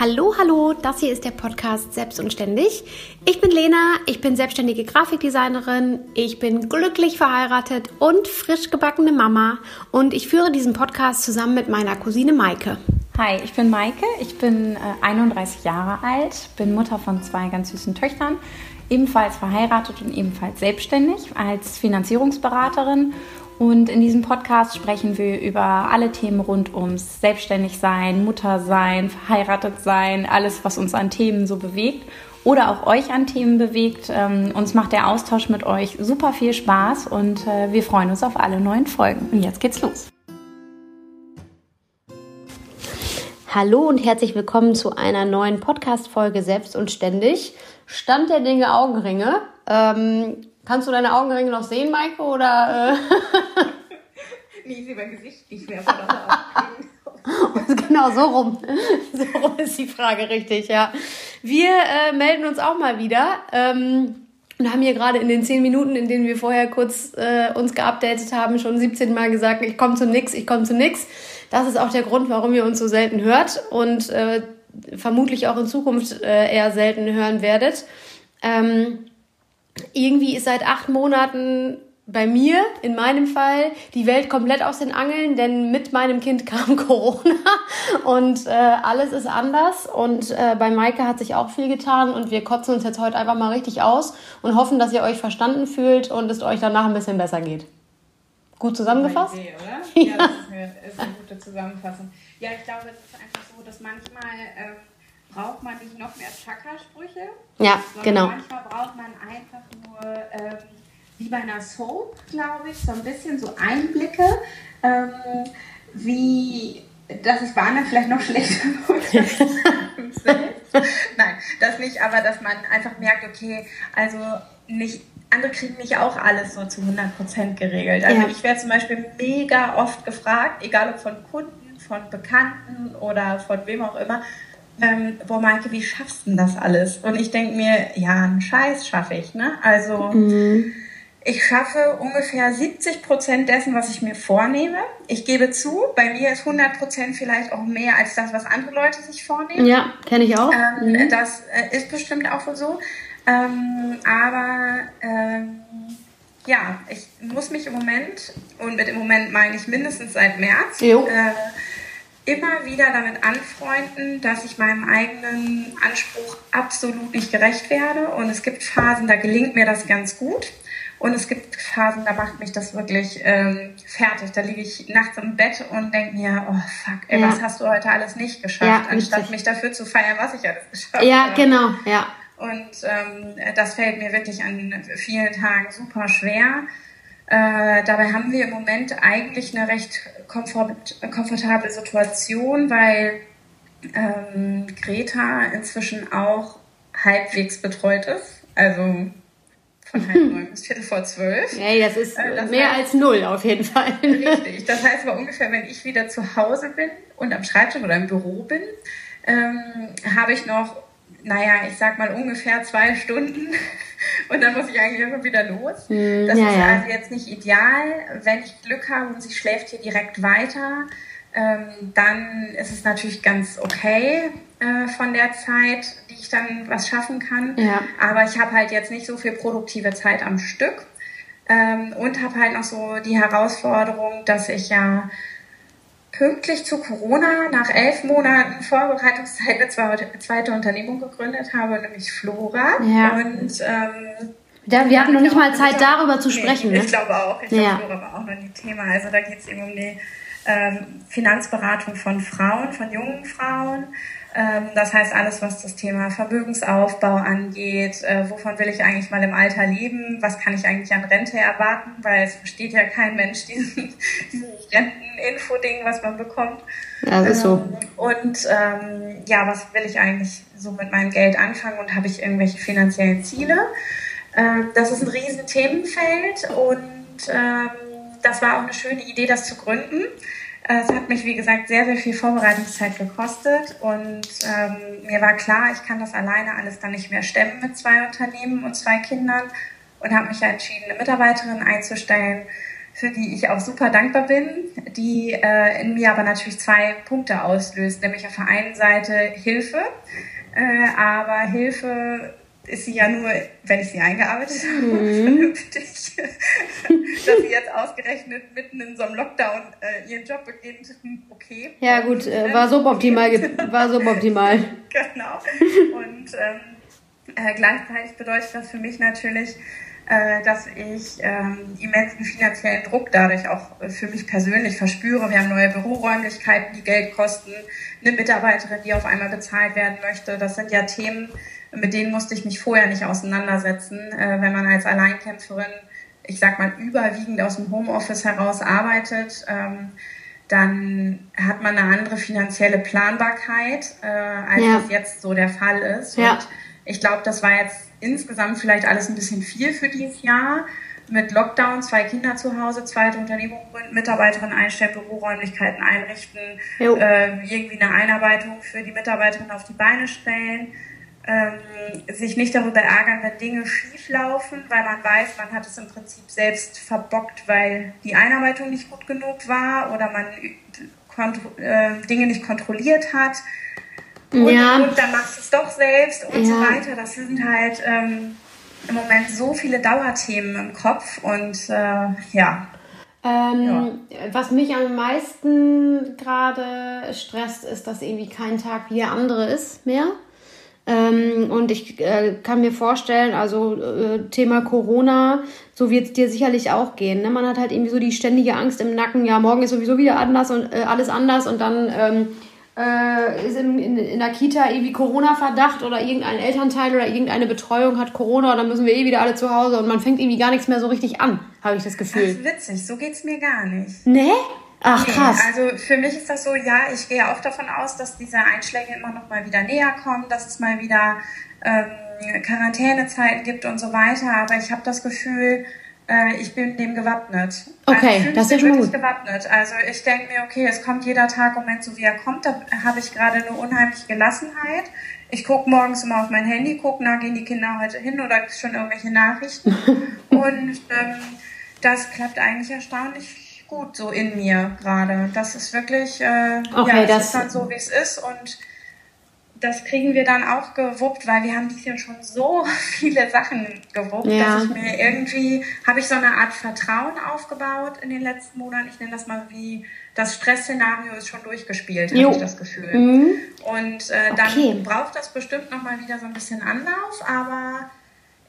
Hallo, hallo, das hier ist der Podcast Selbst und Ständig. Ich bin Lena, ich bin selbstständige Grafikdesignerin, ich bin glücklich verheiratet und frisch gebackene Mama und ich führe diesen Podcast zusammen mit meiner Cousine Maike. Hi, ich bin Maike, ich bin äh, 31 Jahre alt, bin Mutter von zwei ganz süßen Töchtern, ebenfalls verheiratet und ebenfalls selbstständig als Finanzierungsberaterin und in diesem Podcast sprechen wir über alle Themen rund ums Selbstständigsein, Muttersein, verheiratet sein, alles, was uns an Themen so bewegt oder auch euch an Themen bewegt. Ähm, uns macht der Austausch mit euch super viel Spaß und äh, wir freuen uns auf alle neuen Folgen. Und jetzt geht's los. Hallo und herzlich willkommen zu einer neuen Podcast-Folge Selbst und Ständig. Stand der Dinge Augenringe. Ähm, Kannst du deine Augenringe noch sehen, Maike? Oder, äh? nee, ich sehe mein Gesicht nicht mehr von Genau, so rum. So rum ist die Frage richtig, ja. Wir äh, melden uns auch mal wieder. Ähm, und haben hier gerade in den zehn Minuten, in denen wir vorher kurz äh, uns geupdatet haben, schon 17 Mal gesagt, ich komme zu nix, ich komme zu nix. Das ist auch der Grund, warum ihr uns so selten hört und äh, vermutlich auch in Zukunft äh, eher selten hören werdet. Ähm, irgendwie ist seit acht Monaten bei mir, in meinem Fall, die Welt komplett aus den Angeln, denn mit meinem Kind kam Corona und äh, alles ist anders. Und äh, bei Maike hat sich auch viel getan und wir kotzen uns jetzt heute einfach mal richtig aus und hoffen, dass ihr euch verstanden fühlt und es euch danach ein bisschen besser geht. Gut zusammengefasst? Idee, oder? Ja, das ist eine, ist eine, gute Zusammenfassung. Ja, ich glaube, es ist einfach so, dass manchmal. Ähm, braucht man nicht noch mehr Chakra-Sprüche. Ja, genau. Manchmal braucht man einfach nur, ähm, wie bei einer Soap, glaube ich, so ein bisschen so Einblicke, ähm, wie, dass es bei anderen vielleicht noch schlechter Nein, das nicht, aber dass man einfach merkt, okay, also nicht andere kriegen nicht auch alles so zu 100% geregelt. Also ja. ich werde zum Beispiel mega oft gefragt, egal ob von Kunden, von Bekannten oder von wem auch immer, ähm, boah Maike, wie schaffst du denn das alles? Und ich denke mir, ja, einen Scheiß schaffe ich. Ne? Also mhm. ich schaffe ungefähr 70 Prozent dessen, was ich mir vornehme. Ich gebe zu, bei mir ist 100 Prozent vielleicht auch mehr als das, was andere Leute sich vornehmen. Ja, kenne ich auch. Ähm, mhm. Das äh, ist bestimmt auch so. Ähm, aber ähm, ja, ich muss mich im Moment, und mit im Moment meine ich mindestens seit März, äh, immer wieder damit anfreunden, dass ich meinem eigenen Anspruch absolut nicht gerecht werde. Und es gibt Phasen, da gelingt mir das ganz gut. Und es gibt Phasen, da macht mich das wirklich ähm, fertig. Da liege ich nachts im Bett und denke mir, oh fuck, ey, ja. was hast du heute alles nicht geschafft, ja, anstatt mich dafür zu feiern, was ich alles geschafft ja, habe. Ja, genau, ja. Und ähm, das fällt mir wirklich an vielen Tagen super schwer. Äh, dabei haben wir im Moment eigentlich eine recht komfort komfortable Situation, weil ähm, Greta inzwischen auch halbwegs betreut ist. Also von halb neun bis viertel vor zwölf. Ja, das ist äh, das mehr heißt, als null auf jeden Fall. Richtig. Das heißt aber ungefähr, wenn ich wieder zu Hause bin und am Schreibtisch oder im Büro bin, ähm, habe ich noch, naja, ich sag mal ungefähr zwei Stunden und dann muss ich eigentlich immer wieder los. Hm, das ja, ist also jetzt nicht ideal. Wenn ich Glück habe und sie schläft hier direkt weiter, ähm, dann ist es natürlich ganz okay äh, von der Zeit, die ich dann was schaffen kann. Ja. Aber ich habe halt jetzt nicht so viel produktive Zeit am Stück ähm, und habe halt noch so die Herausforderung, dass ich ja pünktlich zu Corona nach elf Monaten Vorbereitungszeit eine zweite Unternehmung gegründet habe, nämlich Flora. Ja. Und ähm, ja, wir hatten noch nicht mal Zeit, darüber zu sprechen. Nee, ich ne? glaube auch. Ich ja. glaube, Flora war auch noch nie Thema. Also da geht es eben um die ähm, Finanzberatung von Frauen, von jungen Frauen. Ähm, das heißt, alles, was das Thema Vermögensaufbau angeht, äh, wovon will ich eigentlich mal im Alter leben, was kann ich eigentlich an Rente erwarten, weil es versteht ja kein Mensch diesen, dieses Renteninfo-Ding, was man bekommt. Ja, das ist so. Ähm, und ähm, ja, was will ich eigentlich so mit meinem Geld anfangen und habe ich irgendwelche finanziellen Ziele? Ähm, das ist ein riesen Themenfeld und ähm, das war auch eine schöne Idee, das zu gründen. Es hat mich, wie gesagt, sehr, sehr viel Vorbereitungszeit gekostet und ähm, mir war klar, ich kann das alleine alles dann nicht mehr stemmen mit zwei Unternehmen und zwei Kindern und habe mich entschieden, eine Mitarbeiterin einzustellen für die ich auch super dankbar bin, die äh, in mir aber natürlich zwei Punkte auslöst, nämlich auf der einen Seite Hilfe, äh, aber Hilfe ist sie ja nur, wenn ich sie eingearbeitet habe, mhm. vernünftig, dass sie jetzt ausgerechnet mitten in so einem Lockdown äh, ihren Job beginnt, hm, okay. Ja gut, äh, war suboptimal, war suboptimal. genau. Und ähm, äh, gleichzeitig bedeutet das für mich natürlich, äh, dass ich ähm, immensen finanziellen Druck dadurch auch für mich persönlich verspüre. Wir haben neue Büroräumlichkeiten, die Geld kosten, eine Mitarbeiterin, die auf einmal bezahlt werden möchte. Das sind ja Themen, mit denen musste ich mich vorher nicht auseinandersetzen, äh, wenn man als Alleinkämpferin, ich sag mal, überwiegend aus dem Homeoffice heraus arbeitet. Ähm, dann hat man eine andere finanzielle Planbarkeit, äh, als ja. es jetzt so der Fall ist. Ja. Und ich glaube, das war jetzt insgesamt vielleicht alles ein bisschen viel für dieses Jahr. Mit Lockdown, zwei Kinder zu Hause, zweite Unternehmung gründen, Mitarbeiterin einstellen, Büroräumlichkeiten einrichten, äh, irgendwie eine Einarbeitung für die Mitarbeiterin auf die Beine stellen. Ähm, sich nicht darüber ärgern, wenn Dinge schief laufen, weil man weiß, man hat es im Prinzip selbst verbockt, weil die Einarbeitung nicht gut genug war oder man äh, Dinge nicht kontrolliert hat und, ja. und dann machst du es doch selbst und ja. so weiter. Das sind halt ähm, im Moment so viele Dauerthemen im Kopf und äh, ja. Ähm, ja. Was mich am meisten gerade stresst, ist, dass irgendwie kein Tag wie der andere ist mehr. Ähm, und ich äh, kann mir vorstellen, also äh, Thema Corona, so wird es dir sicherlich auch gehen. Ne? Man hat halt irgendwie so die ständige Angst im Nacken, ja, morgen ist sowieso wieder anders und äh, alles anders und dann ähm, äh, ist in, in, in der Kita irgendwie Corona-Verdacht oder irgendein Elternteil oder irgendeine Betreuung hat Corona, dann müssen wir eh wieder alle zu Hause und man fängt irgendwie gar nichts mehr so richtig an, habe ich das Gefühl. Das ist witzig, so geht es mir gar nicht. Nee? Ach, nee, krass. Also für mich ist das so, ja, ich gehe auch davon aus, dass diese Einschläge immer noch mal wieder näher kommen, dass es mal wieder ähm, Quarantänezeiten gibt und so weiter. Aber ich habe das Gefühl, äh, ich bin dem gewappnet. Okay, also das ist ja schon gut. gewappnet. Also ich denke mir, okay, es kommt jeder Tag im Moment so, wie er kommt. Da habe ich gerade eine unheimliche Gelassenheit. Ich gucke morgens immer auf mein Handy, gucke, na, gehen die Kinder heute hin oder gibt es schon irgendwelche Nachrichten. und ähm, das klappt eigentlich erstaunlich gut so in mir gerade. Das ist wirklich, äh, okay, ja, das ist dann so, wie es ist und das kriegen wir dann auch gewuppt, weil wir haben dieses Jahr schon so viele Sachen gewuppt, ja. dass ich mir irgendwie, habe ich so eine Art Vertrauen aufgebaut in den letzten Monaten. Ich nenne das mal wie, das Stressszenario ist schon durchgespielt, habe ich das Gefühl. Mhm. Und äh, dann okay. braucht das bestimmt nochmal wieder so ein bisschen Anlauf, aber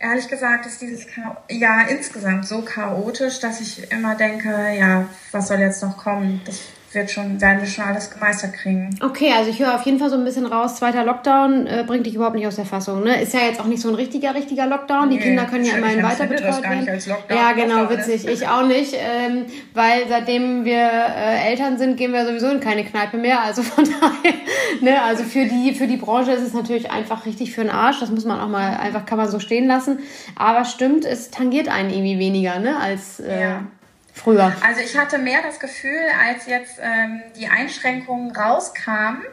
ehrlich gesagt ist dieses Jahr insgesamt so chaotisch, dass ich immer denke, ja, was soll jetzt noch kommen? Das wird schon, werden wir schon alles gemeistert kriegen. Okay, also ich höre auf jeden Fall so ein bisschen raus, zweiter Lockdown äh, bringt dich überhaupt nicht aus der Fassung. Ne? Ist ja jetzt auch nicht so ein richtiger, richtiger Lockdown. Die nee, Kinder können ja immerhin weiter betreut werden. Ja, genau, Lockdown witzig. Ist. Ich auch nicht, ähm, weil seitdem wir äh, Eltern sind, gehen wir sowieso in keine Kneipe mehr. Also von daher, ne? also für die, für die Branche ist es natürlich einfach richtig für den Arsch. Das muss man auch mal, einfach kann man so stehen lassen. Aber stimmt, es tangiert einen irgendwie weniger, ne? als... Äh, ja früher? Also ich hatte mehr das Gefühl, als jetzt ähm, die Einschränkungen rauskamen,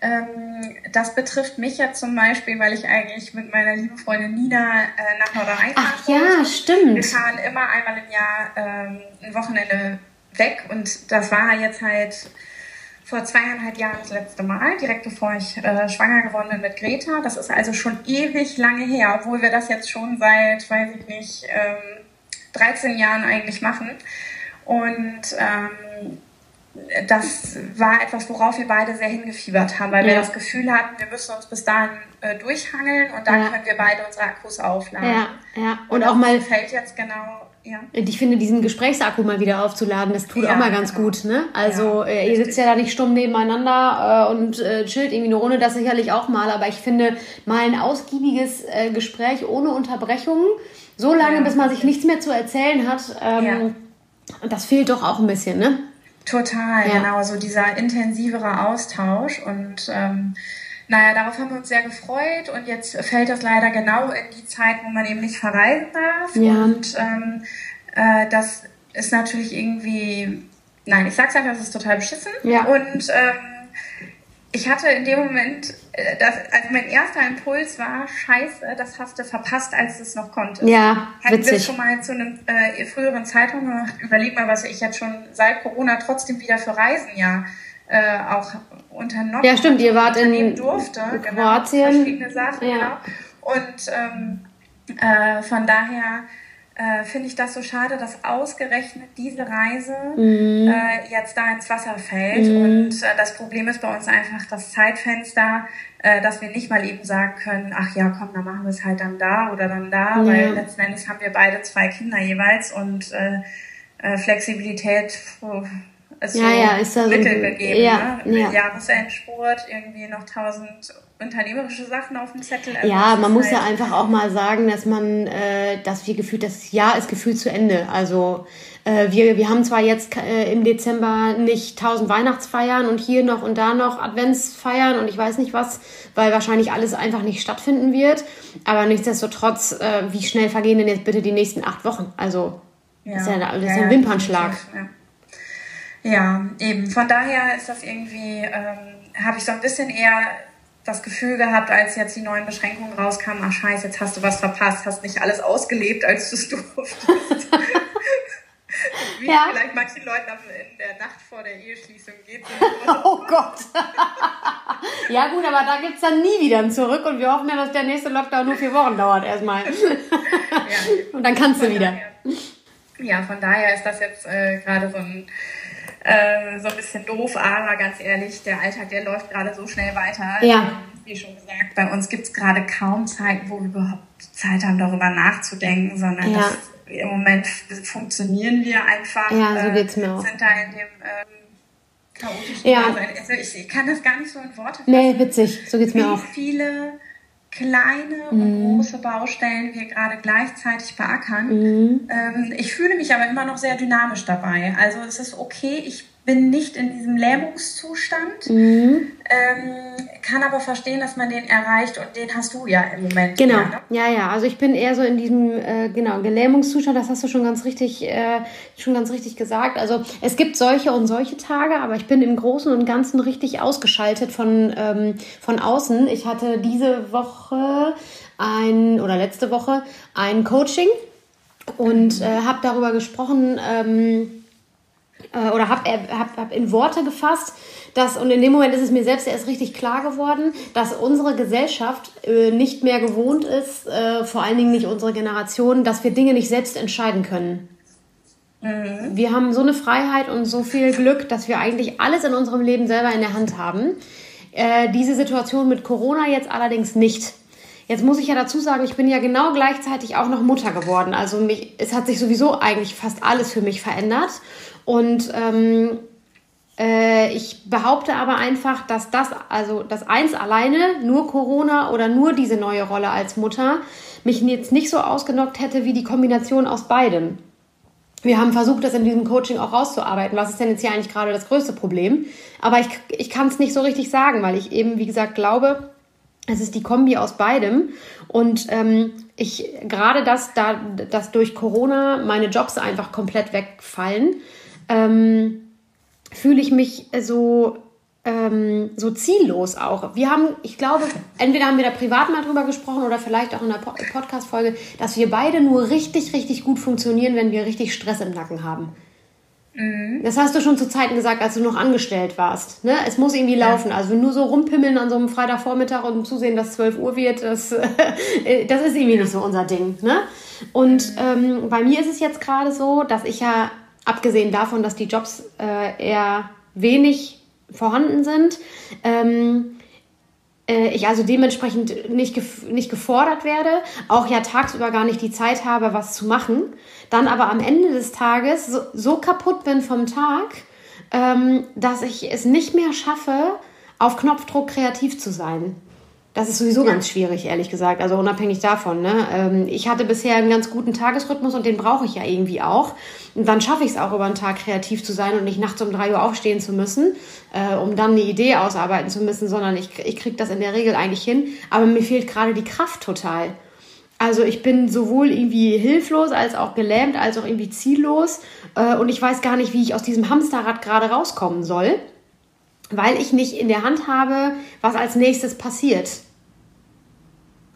ähm, das betrifft mich ja zum Beispiel, weil ich eigentlich mit meiner lieben Freundin Nina äh, nach Nordrhein Ach ja, stimmt. Wir fahren immer einmal im Jahr ähm, ein Wochenende weg und das war jetzt halt vor zweieinhalb Jahren das letzte Mal, direkt bevor ich äh, schwanger geworden bin mit Greta. Das ist also schon ewig lange her, obwohl wir das jetzt schon seit, weiß ich nicht, ähm, 13 Jahren eigentlich machen. Und ähm, das war etwas, worauf wir beide sehr hingefiebert haben, weil ja. wir das Gefühl hatten, wir müssen uns bis dahin äh, durchhangeln und dann ja. können wir beide unsere Akkus aufladen. Ja, ja. Und, und auch mal fällt jetzt genau. Ja. Ich finde, diesen Gesprächsakku mal wieder aufzuladen, das tut ja, auch mal ganz genau. gut. Ne? Also äh, ihr sitzt ja da nicht stumm nebeneinander äh, und äh, chillt irgendwie eine Runde, das sicherlich auch mal. Aber ich finde, mal ein ausgiebiges äh, Gespräch ohne Unterbrechungen, so lange, bis man sich nichts mehr zu erzählen hat, ähm, das fehlt doch auch ein bisschen, ne? Total, ja. genau. So dieser intensivere Austausch und ähm, naja, darauf haben wir uns sehr gefreut und jetzt fällt das leider genau in die Zeit, wo man eben nicht verreisen darf. Ja. Und ähm, äh, das ist natürlich irgendwie, nein, ich sag's einfach, das ist total beschissen. Ja. Und ähm, ich hatte in dem Moment, äh, das, also mein erster Impuls war, scheiße, das hast du verpasst, als du es noch konntest. Ja, Hätten witzig. wir schon mal zu einem äh, früheren Zeitpunkt gemacht, überleg mal, was ich jetzt schon seit Corona trotzdem wieder für Reisen ja äh, auch unternommen Ja, stimmt, ihr wart in durfte, genau, Kroatien. Genau, verschiedene Sachen, ja. genau. Und ähm, äh, von daher äh, finde ich das so schade, dass ausgerechnet diese Reise mhm. äh, jetzt da ins Wasser fällt. Mhm. Und äh, das Problem ist bei uns einfach das Zeitfenster, äh, dass wir nicht mal eben sagen können, ach ja, komm, dann machen wir es halt dann da oder dann da, ja. weil letzten Endes haben wir beide zwei Kinder jeweils und äh, äh, Flexibilität ist ja, so ja, ist da Mittel so, gegeben. Ja, ne? ja. Jahresendsport, irgendwie noch tausend unternehmerische Sachen auf dem Zettel. Also ja, man muss halt ja einfach auch mal sagen, dass man, äh, dass wir gefühlt, das Jahr ist gefühlt zu Ende. Also äh, wir, wir haben zwar jetzt äh, im Dezember nicht tausend Weihnachtsfeiern und hier noch und da noch Adventsfeiern und ich weiß nicht was, weil wahrscheinlich alles einfach nicht stattfinden wird. Aber nichtsdestotrotz, äh, wie schnell vergehen denn jetzt bitte die nächsten acht Wochen? Also ja. das ist ja, das ist ja, ein Wimpernschlag. Ja. ja. eben. Von daher ist das irgendwie, ähm, habe ich so ein bisschen eher das Gefühl gehabt, als jetzt die neuen Beschränkungen rauskamen, ach scheiße, jetzt hast du was verpasst, hast nicht alles ausgelebt, als du es durftest. Wie ja. vielleicht manchen Leuten in der Nacht vor der Eheschließung geht. oh Gott. ja gut, aber da gibt es dann nie wieder ein Zurück und wir hoffen ja, dass der nächste Lockdown nur vier Wochen dauert erstmal. ja. Und dann kannst du wieder. Daher, ja, von daher ist das jetzt äh, gerade so ein äh, so ein bisschen doof, aber ganz ehrlich, der Alltag, der läuft gerade so schnell weiter. Ja. Wie schon gesagt, bei uns gibt es gerade kaum Zeiten, wo wir überhaupt Zeit haben, darüber nachzudenken, sondern ja. das, im Moment funktionieren wir einfach. Ja, so geht's mir auch. Sind da in dem ähm, chaotischen ja. Also ich, ich, kann das gar nicht so in Worte fassen. Nee, witzig, so geht's mir auch. Wie viele kleine und mhm. große Baustellen wir gerade gleichzeitig beackern. Mhm. Ähm, ich fühle mich aber immer noch sehr dynamisch dabei. Also es ist okay, ich bin nicht in diesem Lähmungszustand, mhm. ähm, kann aber verstehen, dass man den erreicht und den hast du ja im Moment. Genau, eher, ne? ja, ja. Also ich bin eher so in diesem äh, genau Gelähmungszustand. Das hast du schon ganz richtig, äh, schon ganz richtig gesagt. Also es gibt solche und solche Tage, aber ich bin im Großen und Ganzen richtig ausgeschaltet von ähm, von außen. Ich hatte diese Woche ein oder letzte Woche ein Coaching und äh, habe darüber gesprochen. Ähm, äh, oder habe hab, hab in Worte gefasst, dass, und in dem Moment ist es mir selbst erst richtig klar geworden, dass unsere Gesellschaft äh, nicht mehr gewohnt ist, äh, vor allen Dingen nicht unsere Generation, dass wir Dinge nicht selbst entscheiden können. Mhm. Wir haben so eine Freiheit und so viel Glück, dass wir eigentlich alles in unserem Leben selber in der Hand haben. Äh, diese Situation mit Corona jetzt allerdings nicht. Jetzt muss ich ja dazu sagen, ich bin ja genau gleichzeitig auch noch Mutter geworden. Also mich, es hat sich sowieso eigentlich fast alles für mich verändert. Und ähm, äh, ich behaupte aber einfach, dass das, also das eins alleine, nur Corona oder nur diese neue Rolle als Mutter, mich jetzt nicht so ausgenockt hätte wie die Kombination aus beidem. Wir haben versucht, das in diesem Coaching auch rauszuarbeiten. Was ist denn jetzt hier eigentlich gerade das größte Problem? Aber ich, ich kann es nicht so richtig sagen, weil ich eben, wie gesagt, glaube, es ist die Kombi aus beidem. Und ähm, ich gerade das, da, dass durch Corona meine Jobs einfach komplett wegfallen, ähm, fühle ich mich so, ähm, so ziellos auch. Wir haben, ich glaube, entweder haben wir da privat mal drüber gesprochen oder vielleicht auch in der Podcast-Folge, dass wir beide nur richtig, richtig gut funktionieren, wenn wir richtig Stress im Nacken haben. Mhm. Das hast du schon zu Zeiten gesagt, als du noch angestellt warst. Ne? Es muss irgendwie laufen. Ja. Also nur so rumpimmeln an so einem Freitagvormittag und zusehen, dass 12 Uhr wird, das, das ist irgendwie nicht so unser Ding. Ne? Und mhm. ähm, bei mir ist es jetzt gerade so, dass ich ja abgesehen davon, dass die Jobs äh, eher wenig vorhanden sind, ähm, äh, ich also dementsprechend nicht, nicht gefordert werde, auch ja tagsüber gar nicht die Zeit habe, was zu machen, dann aber am Ende des Tages so, so kaputt bin vom Tag, ähm, dass ich es nicht mehr schaffe, auf Knopfdruck kreativ zu sein. Das ist sowieso ganz schwierig, ehrlich gesagt. Also unabhängig davon. Ne? Ähm, ich hatte bisher einen ganz guten Tagesrhythmus und den brauche ich ja irgendwie auch. Und dann schaffe ich es auch über einen Tag kreativ zu sein und nicht nachts um drei Uhr aufstehen zu müssen, äh, um dann eine Idee ausarbeiten zu müssen, sondern ich, ich kriege das in der Regel eigentlich hin. Aber mir fehlt gerade die Kraft total. Also ich bin sowohl irgendwie hilflos als auch gelähmt, als auch irgendwie ziellos. Äh, und ich weiß gar nicht, wie ich aus diesem Hamsterrad gerade rauskommen soll. Weil ich nicht in der Hand habe, was als nächstes passiert.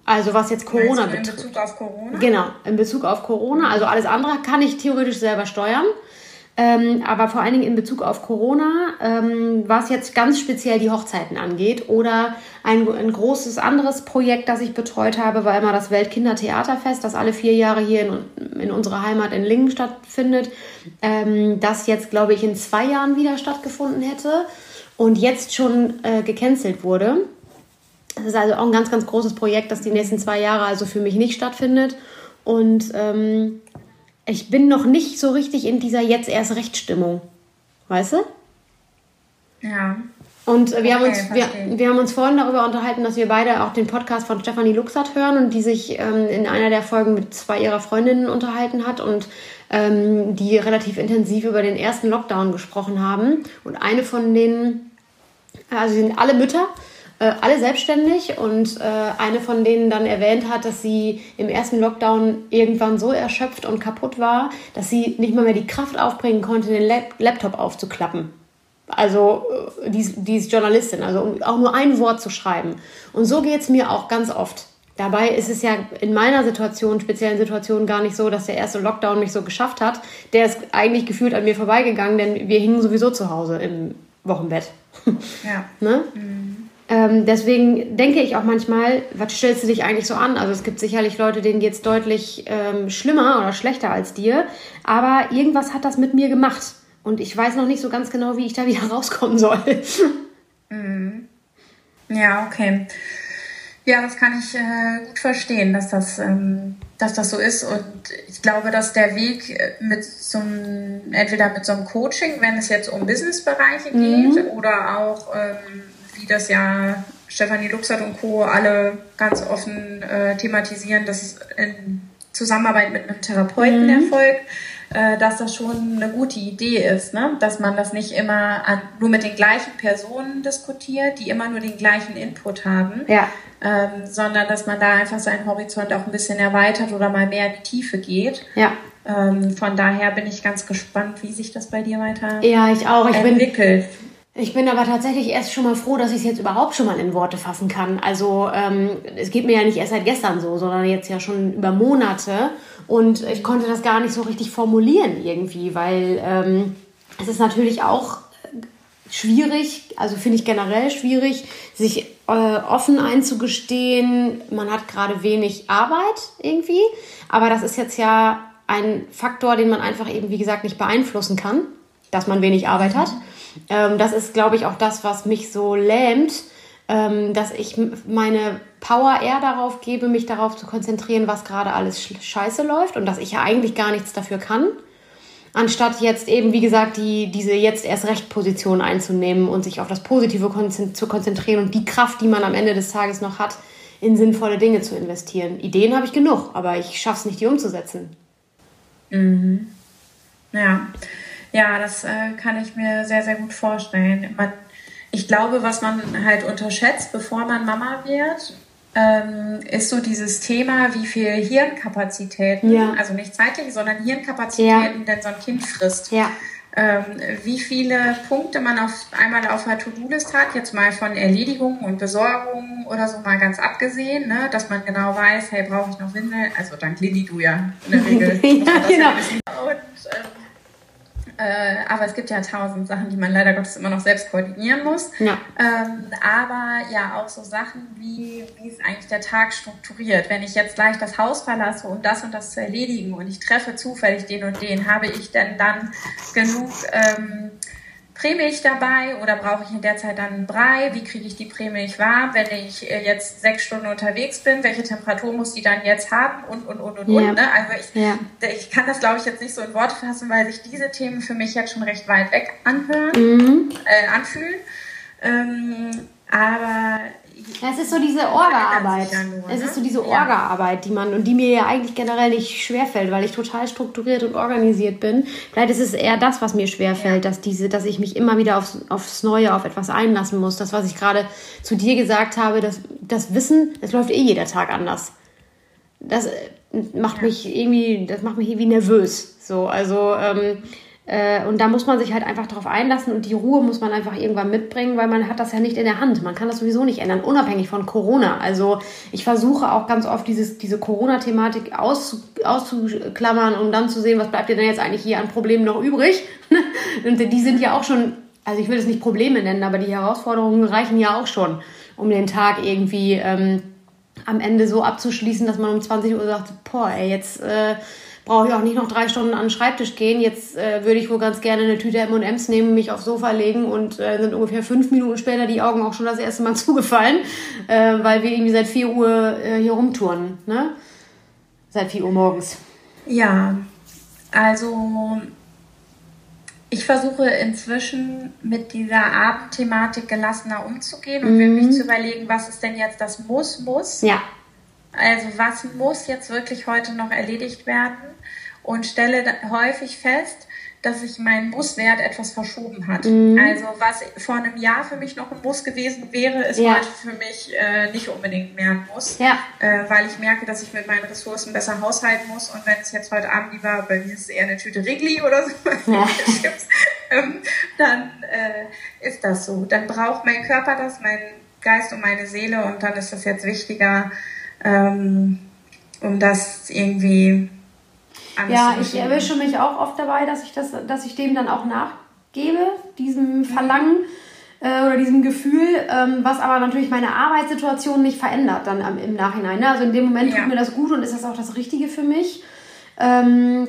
Also was jetzt Corona betrifft. In Bezug auf Corona? Genau, in Bezug auf Corona. Also alles andere kann ich theoretisch selber steuern. Ähm, aber vor allen Dingen in Bezug auf Corona, ähm, was jetzt ganz speziell die Hochzeiten angeht oder ein, ein großes anderes Projekt, das ich betreut habe, war immer das Weltkindertheaterfest, das alle vier Jahre hier in, in unserer Heimat in Lingen stattfindet, ähm, das jetzt, glaube ich, in zwei Jahren wieder stattgefunden hätte und jetzt schon äh, gecancelt wurde. Das ist also auch ein ganz, ganz großes Projekt, das die nächsten zwei Jahre also für mich nicht stattfindet. Und ähm, ich bin noch nicht so richtig in dieser jetzt erst Rechtsstimmung. Weißt du? Ja. Und wir, okay, haben uns, wir, wir haben uns vorhin darüber unterhalten, dass wir beide auch den Podcast von Stefanie Luxert hören und die sich ähm, in einer der Folgen mit zwei ihrer Freundinnen unterhalten hat und ähm, die relativ intensiv über den ersten Lockdown gesprochen haben. Und eine von denen, also sie sind alle Mütter äh, alle selbstständig und äh, eine von denen dann erwähnt hat, dass sie im ersten Lockdown irgendwann so erschöpft und kaputt war, dass sie nicht mal mehr die Kraft aufbringen konnte, den Lap Laptop aufzuklappen. Also äh, die, die ist Journalistin, also um auch nur ein Wort zu schreiben. Und so geht es mir auch ganz oft. Dabei ist es ja in meiner Situation, speziellen Situation, gar nicht so, dass der erste Lockdown mich so geschafft hat. Der ist eigentlich gefühlt an mir vorbeigegangen, denn wir hingen sowieso zu Hause im Wochenbett. Ja. ne? Mhm. Ähm, deswegen denke ich auch manchmal, was stellst du dich eigentlich so an? Also es gibt sicherlich Leute, denen geht es deutlich ähm, schlimmer oder schlechter als dir, aber irgendwas hat das mit mir gemacht. Und ich weiß noch nicht so ganz genau, wie ich da wieder rauskommen soll. Mhm. Ja, okay. Ja, das kann ich äh, gut verstehen, dass das, ähm, dass das so ist. Und ich glaube, dass der Weg äh, mit so einem, entweder mit so einem Coaching, wenn es jetzt um Businessbereiche geht, mhm. oder auch ähm, wie das ja Stefanie Luxert und Co. alle ganz offen äh, thematisieren, dass es in Zusammenarbeit mit einem Therapeuten mhm. erfolgt, äh, dass das schon eine gute Idee ist, ne? dass man das nicht immer an, nur mit den gleichen Personen diskutiert, die immer nur den gleichen Input haben, ja. ähm, sondern dass man da einfach seinen Horizont auch ein bisschen erweitert oder mal mehr in die Tiefe geht. Ja. Ähm, von daher bin ich ganz gespannt, wie sich das bei dir weiter ja, ich auch. Ich entwickelt. Bin ich bin aber tatsächlich erst schon mal froh, dass ich es jetzt überhaupt schon mal in Worte fassen kann. Also ähm, es geht mir ja nicht erst seit gestern so, sondern jetzt ja schon über Monate. Und ich konnte das gar nicht so richtig formulieren irgendwie, weil ähm, es ist natürlich auch schwierig, also finde ich generell schwierig, sich äh, offen einzugestehen, man hat gerade wenig Arbeit irgendwie. Aber das ist jetzt ja ein Faktor, den man einfach eben, wie gesagt, nicht beeinflussen kann, dass man wenig Arbeit hat. Ähm, das ist, glaube ich, auch das, was mich so lähmt, ähm, dass ich meine Power eher darauf gebe, mich darauf zu konzentrieren, was gerade alles scheiße läuft und dass ich ja eigentlich gar nichts dafür kann. Anstatt jetzt eben, wie gesagt, die, diese jetzt erst recht Position einzunehmen und sich auf das Positive zu konzentrieren und die Kraft, die man am Ende des Tages noch hat, in sinnvolle Dinge zu investieren. Ideen habe ich genug, aber ich schaffe es nicht, die umzusetzen. Mhm. Ja. Ja, das äh, kann ich mir sehr, sehr gut vorstellen. Man, ich glaube, was man halt unterschätzt, bevor man Mama wird, ähm, ist so dieses Thema, wie viel Hirnkapazitäten, ja. also nicht zeitlich, sondern Hirnkapazitäten, ja. denn so ein Kind frisst. Ja. Ähm, wie viele Punkte man auf einmal auf der To-Do-List hat, jetzt mal von Erledigungen und Besorgungen oder so mal ganz abgesehen, ne, dass man genau weiß, hey, brauche ich noch Windel? Also dank Lilly, du ja in der Regel. ja, genau. Und ähm, äh, aber es gibt ja tausend Sachen, die man leider Gottes immer noch selbst koordinieren muss. Ja. Ähm, aber ja, auch so Sachen wie, wie ist eigentlich der Tag strukturiert? Wenn ich jetzt gleich das Haus verlasse, um das und das zu erledigen und ich treffe zufällig den und den, habe ich denn dann genug ähm, Prämilch dabei oder brauche ich in der Zeit dann einen Brei? Wie kriege ich die Prämilch warm, wenn ich äh, jetzt sechs Stunden unterwegs bin? Welche Temperatur muss die dann jetzt haben? Und, und, und, und, ja. und. Ne? Also ich, ja. ich kann das, glaube ich, jetzt nicht so in Worte fassen, weil sich diese Themen für mich jetzt schon recht weit weg anhören, mhm. äh, anfühlen. Ähm, aber es ist so diese Orga-Arbeit. Es ist so diese Orga-Arbeit, die man und die mir ja eigentlich generell nicht schwerfällt, weil ich total strukturiert und organisiert bin. Vielleicht ist es eher das, was mir schwerfällt, ja. dass diese, dass ich mich immer wieder aufs, aufs Neue, auf etwas einlassen muss. Das, was ich gerade zu dir gesagt habe, das, das Wissen, das läuft eh jeder Tag anders. Das äh, macht ja. mich irgendwie, das macht mich irgendwie nervös. So, also ähm, Äh, und da muss man sich halt einfach darauf einlassen und die Ruhe muss man einfach irgendwann mitbringen, weil man hat das ja nicht in der Hand. Man kann das sowieso nicht ändern, unabhängig von Corona. Also ich versuche auch ganz oft dieses, diese Corona-Thematik aus, auszuklammern, um dann zu sehen, was bleibt dir denn jetzt eigentlich hier an Problemen noch übrig. und die sind ja auch schon, also ich will es nicht Probleme nennen, aber die Herausforderungen reichen ja auch schon, um den Tag irgendwie ähm, am Ende so abzuschließen, dass man um 20 Uhr sagt, boah, ey, jetzt... Äh, brauche ich auch nicht noch drei Stunden an den Schreibtisch gehen. Jetzt äh, würde ich wohl ganz gerne eine Tüte M&M's nehmen, mich aufs Sofa legen und äh, sind ungefähr fünf Minuten später die Augen auch schon das erste Mal zugefallen, äh, weil wir irgendwie seit vier Uhr äh, hier rumtouren, ne? Seit vier Uhr morgens. Ja, also ich versuche inzwischen mit dieser Abendthematik gelassener umzugehen und mhm. wirklich zu überlegen, was ist denn jetzt das Muss, Muss. Ja. Also was muss jetzt wirklich heute noch erledigt werden? und stelle häufig fest, dass sich mein Musswert etwas verschoben hat. Mhm. Also was vor einem Jahr für mich noch ein Muss gewesen wäre, ist ja. heute für mich äh, nicht unbedingt mehr ein Muss, ja. äh, weil ich merke, dass ich mit meinen Ressourcen besser haushalten muss und wenn es jetzt heute Abend lieber, bei mir ist es eher eine Tüte Rigli oder so, ja. ähm, dann äh, ist das so. Dann braucht mein Körper das, mein Geist und meine Seele und dann ist das jetzt wichtiger, ähm, um das irgendwie ja, ich erwische mich auch oft dabei, dass ich, das, dass ich dem dann auch nachgebe, diesem Verlangen äh, oder diesem Gefühl, ähm, was aber natürlich meine Arbeitssituation nicht verändert dann am, im Nachhinein. Ne? Also in dem Moment ja. tut mir das gut und ist das auch das Richtige für mich. Ähm,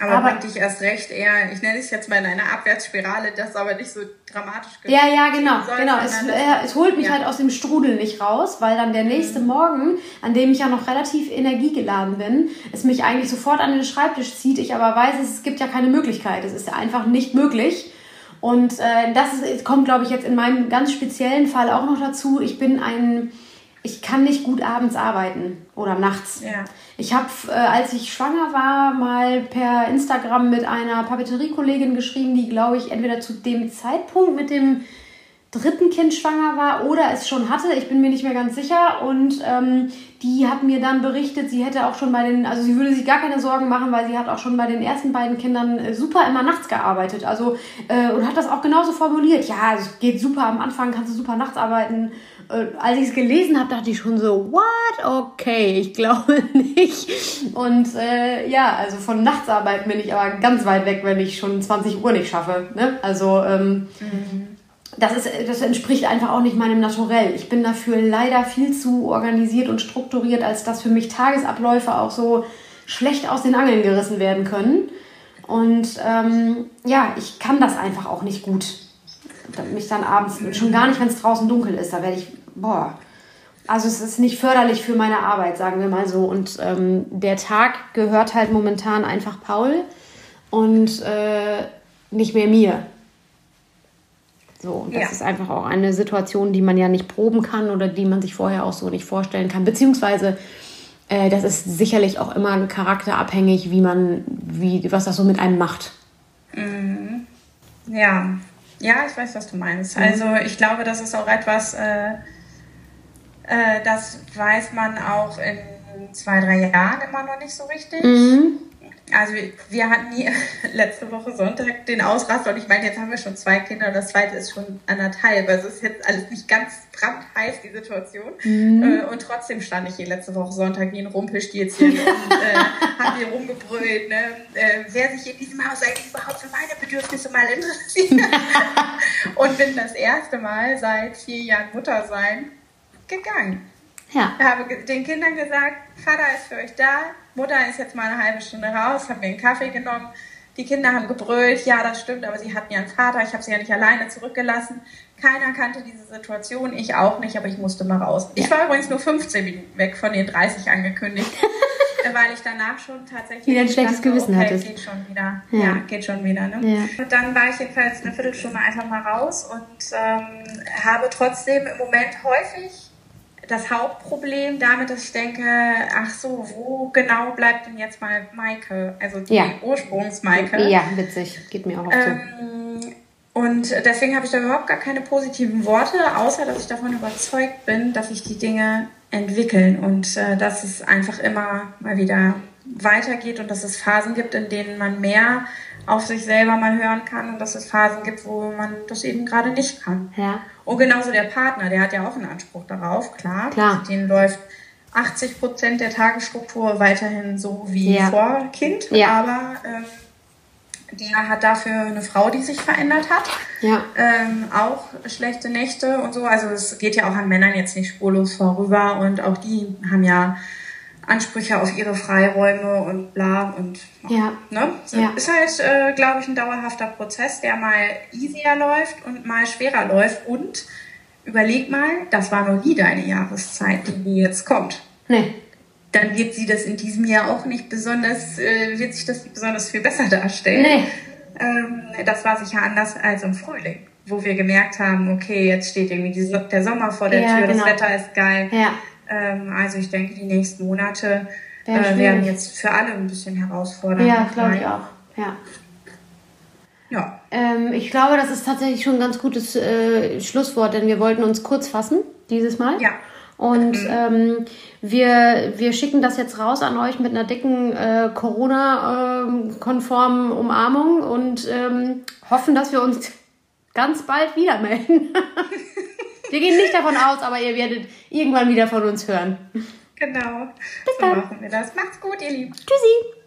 aber, aber dich erst recht eher, ich nenne es jetzt mal in einer Abwärtsspirale, das aber nicht so dramatisch Ja, ja, genau, soll, genau. Es, äh, es holt mich ja. halt aus dem Strudel nicht raus, weil dann der nächste mhm. Morgen, an dem ich ja noch relativ energiegeladen bin, es mich eigentlich sofort an den Schreibtisch zieht, ich aber weiß, es gibt ja keine Möglichkeit. Es ist ja einfach nicht möglich. Und äh, das ist, kommt, glaube ich, jetzt in meinem ganz speziellen Fall auch noch dazu. Ich bin ein ich kann nicht gut abends arbeiten oder nachts. Ja. Ich habe, äh, als ich schwanger war, mal per Instagram mit einer Papeteriekollegin geschrieben, die, glaube ich, entweder zu dem Zeitpunkt mit dem dritten Kind schwanger war oder es schon hatte. Ich bin mir nicht mehr ganz sicher. Und ähm, die hat mir dann berichtet, sie hätte auch schon bei den, also sie würde sich gar keine Sorgen machen, weil sie hat auch schon bei den ersten beiden Kindern äh, super immer nachts gearbeitet. Also äh, und hat das auch genauso formuliert. Ja, es geht super am Anfang, kannst du super nachts arbeiten. Äh, als ich es gelesen habe, dachte ich schon so, what? Okay, ich glaube nicht. Und äh, ja, also von Nachtsarbeit bin ich aber ganz weit weg, wenn ich schon 20 Uhr nicht schaffe. Ne? Also ähm, mhm. Das, ist, das entspricht einfach auch nicht meinem Naturell. Ich bin dafür leider viel zu organisiert und strukturiert, als dass für mich Tagesabläufe auch so schlecht aus den Angeln gerissen werden können. Und ähm, ja, ich kann das einfach auch nicht gut mich dann abends, schon gar nicht, wenn es draußen dunkel ist, da werde ich boah, also es ist nicht förderlich für meine Arbeit, sagen wir mal so. Und ähm, der Tag gehört halt momentan einfach Paul und äh, nicht mehr mir. So, und das ja. ist einfach auch eine Situation, die man ja nicht proben kann oder die man sich vorher auch so nicht vorstellen kann. Beziehungsweise, äh, das ist sicherlich auch immer charakterabhängig, wie man, wie, was das so mit einem macht. Mhm. Ja, ja, ich weiß, was du meinst. Mhm. Also ich glaube, das ist auch etwas, äh, äh, das weiß man auch in zwei, drei Jahren immer noch nicht so richtig. Mhm. Also wir, hatten hier letzte Woche Sonntag den Ausraster und ich meine, jetzt haben wir schon zwei Kinder, das zweite ist schon anderthalb. Also es ist jetzt alles nicht ganz brandheiß, die Situation. Mhm. Äh, und trotzdem stand ich hier letzte Woche Sonntag wie ein Rumpelstilzchen und äh, habe hier rumgebrüllt, ne? äh, wer sich in diesem Haus eigentlich überhaupt für meine Bedürfnisse mal interessiert. und bin das erste Mal seit vier Jahren Mutter sein gegangen. Ja. Ich habe den Kindern gesagt, Vater ist für euch da, Mutter ist jetzt mal eine halbe Stunde raus, habe mir einen Kaffee genommen. Die Kinder haben gebrüllt, ja, das stimmt, aber sie hatten ja einen Vater, ich habe sie ja nicht alleine zurückgelassen. Keiner kannte diese Situation, ich auch nicht, aber ich musste mal raus. Ich war übrigens nur 15 Minuten weg von den 30 angekündigt, weil ich danach schon tatsächlich wieder ein schlechtes Gewissen okay, hattest. geht schon wieder. Ja, ja geht schon wieder. Ne? Ja. Und dann war ich jedenfalls eine Viertelstunde einfach mal raus und ähm, habe trotzdem im Moment häufig das Hauptproblem damit, dass ich denke, ach so, wo genau bleibt denn jetzt mal Maike? Also die ja. Ursprungs-Maike. Ja, witzig. Geht mir auch auf ähm, so. Und deswegen habe ich da überhaupt gar keine positiven Worte, außer dass ich davon überzeugt bin, dass sich die Dinge entwickeln und äh, dass es einfach immer mal wieder weitergeht und dass es Phasen gibt, in denen man mehr auf sich selber mal hören kann und dass es Phasen gibt, wo man das eben gerade nicht kann. Ja. Und genauso der Partner, der hat ja auch einen Anspruch darauf, klar. Klar. Den läuft 80 Prozent der Tagesstruktur weiterhin so wie Ja. vor Kind, Ja. aber ähm, der hat dafür eine Frau, die sich verändert hat. Ja. Ähm, auch schlechte Nächte und so. Also es geht ja auch an Männern jetzt nicht spurlos vorüber und auch die haben ja Ansprüche auf ihre Freiräume und bla und Ja. ne? So, Ja. Ist halt, äh, glaube ich, ein dauerhafter Prozess, der mal easier läuft und mal schwerer läuft. Und überleg mal, das war noch nie deine Jahreszeit, die jetzt kommt. Nee. Dann wird sie das in diesem Jahr auch nicht besonders, äh, wird sich das nicht besonders viel besser darstellen. Nee. Ähm, das war sicher anders als im Frühling, wo wir gemerkt haben, okay, jetzt steht irgendwie die, der Sommer vor der Ja, Tür, genau. das Wetter ist geil. Ja. Ähm, also ich denke, die nächsten Monate Werden äh, werden jetzt für alle ein bisschen herausfordernd. Ja, glaube ich auch. Ja. Ja, Ähm, ich glaube, das ist tatsächlich schon ein ganz gutes äh, Schlusswort, denn wir wollten uns kurz fassen dieses Mal. Ja. Und ähm, wir, wir schicken das jetzt raus an euch mit einer dicken äh, Corona-konformen Umarmung und ähm, hoffen, dass wir uns ganz bald wieder melden. wir gehen nicht davon aus, aber ihr werdet irgendwann wieder von uns hören. genau. Bis so dann. machen wir das. Macht's gut, ihr Lieben. Tschüssi!